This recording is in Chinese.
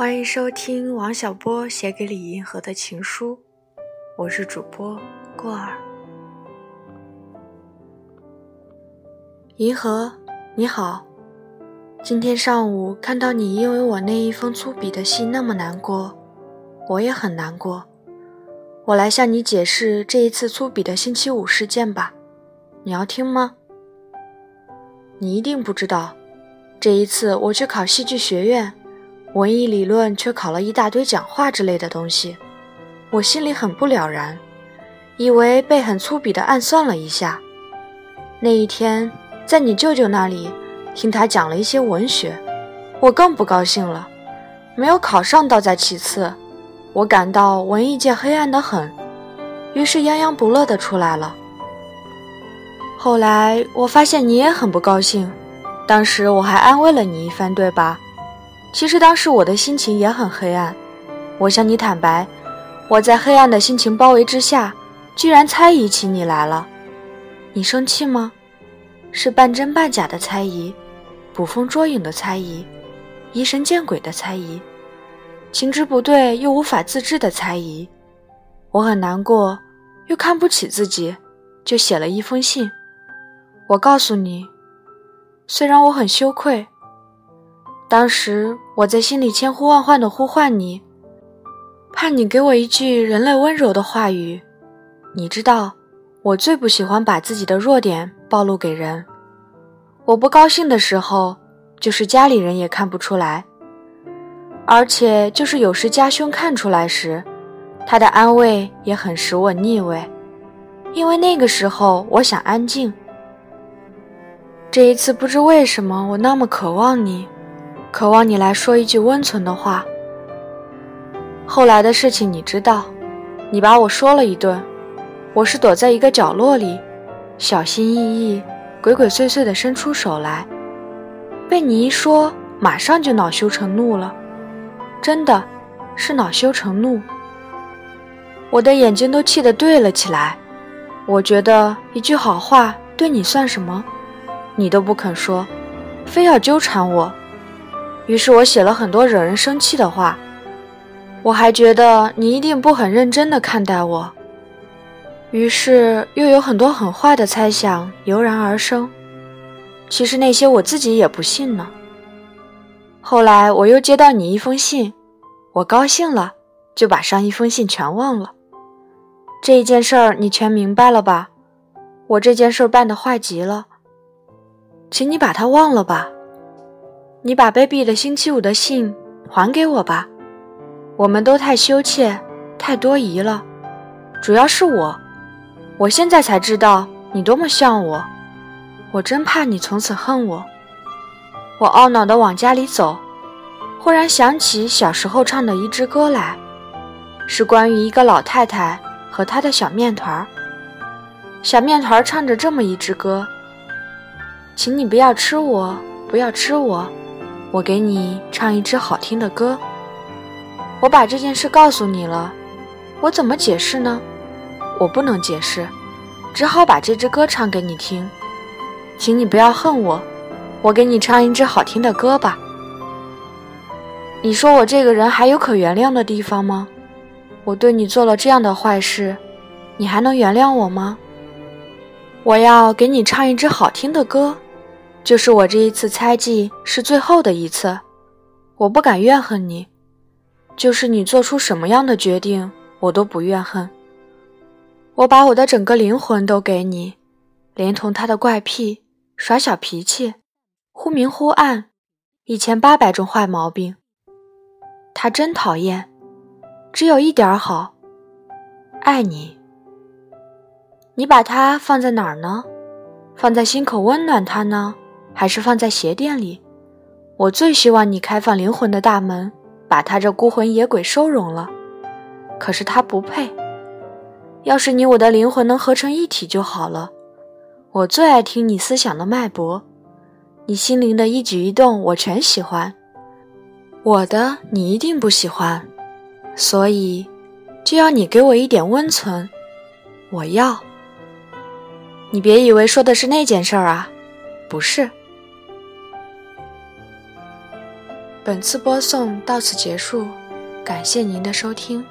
欢迎收听王小波写给李银河的情书，我是主播过儿。银河，你好，今天上午看到你因为我那一封粗鄙的信那么难过，我也很难过。我来向你解释这一次粗鄙的星期五事件吧，你要听吗？你一定不知道，这一次我去考戏剧学院。文艺理论却考了一大堆讲话之类的东西，我心里很不了然，以为被很粗鄙的暗算了一下。那一天在你舅舅那里听他讲了一些文学，我更不高兴了。没有考上倒在其次，我感到文艺界黑暗得很，于是洋洋不乐地出来了。后来我发现你也很不高兴，当时我还安慰了你一番，对吧？其实当时我的心情也很黑暗，我向你坦白，我在黑暗的心情包围之下，居然猜疑起你来了。你生气吗？是半真半假的猜疑，捕风捉影的猜疑，疑神见鬼的猜疑，情之不对又无法自制的猜疑。我很难过，又看不起自己，就写了一封信。我告诉你，虽然我很羞愧。当时我在心里千呼万唤地呼唤你，盼你给我一句人类温柔的话语。你知道，我最不喜欢把自己的弱点暴露给人。我不高兴的时候，就是家里人也看不出来，而且就是有时家兄看出来时，他的安慰也很使我腻味，因为那个时候我想安静。这一次不知为什么，我那么渴望你。渴望你来说一句温存的话。后来的事情你知道，你把我说了一顿，我是躲在一个角落里，小心翼翼、鬼鬼祟祟地伸出手来，被你一说，马上就恼羞成怒了，真的，是恼羞成怒。我的眼睛都气得对了起来。我觉得一句好话对你算什么，你都不肯说，非要纠缠我。于是我写了很多惹人生气的话，我还觉得你一定不很认真的看待我，于是又有很多很坏的猜想油然而生。其实那些我自己也不信呢。后来我又接到你一封信，我高兴了，就把上一封信全忘了。这一件事儿你全明白了吧？我这件事办得坏极了，请你把它忘了吧。你把卑鄙的星期五的信还给我吧，我们都太羞怯，太多疑了。主要是我，我现在才知道你多么像我，我真怕你从此恨我。我懊恼地往家里走，忽然想起小时候唱的一支歌来，是关于一个老太太和她的小面团儿。小面团儿唱着这么一支歌：请你不要吃我，不要吃我。我给你唱一支好听的歌。我把这件事告诉你了，我怎么解释呢？我不能解释，只好把这支歌唱给你听。请你不要恨我，我给你唱一支好听的歌吧。你说我这个人还有可原谅的地方吗？我对你做了这样的坏事，你还能原谅我吗？我要给你唱一支好听的歌。就是我这一次猜忌是最后的一次，我不敢怨恨你。就是你做出什么样的决定，我都不怨恨。我把我的整个灵魂都给你，连同他的怪癖、耍小脾气、忽明忽暗、一千八百种坏毛病。他真讨厌，只有一点好，爱你。你把它放在哪儿呢？放在心口温暖他呢？还是放在鞋垫里。我最希望你开放灵魂的大门，把他这孤魂野鬼收容了。可是他不配。要是你我的灵魂能合成一体就好了。我最爱听你思想的脉搏，你心灵的一举一动，我全喜欢。我的你一定不喜欢，所以就要你给我一点温存。我要。你别以为说的是那件事儿啊，不是。本次播送到此结束，感谢您的收听。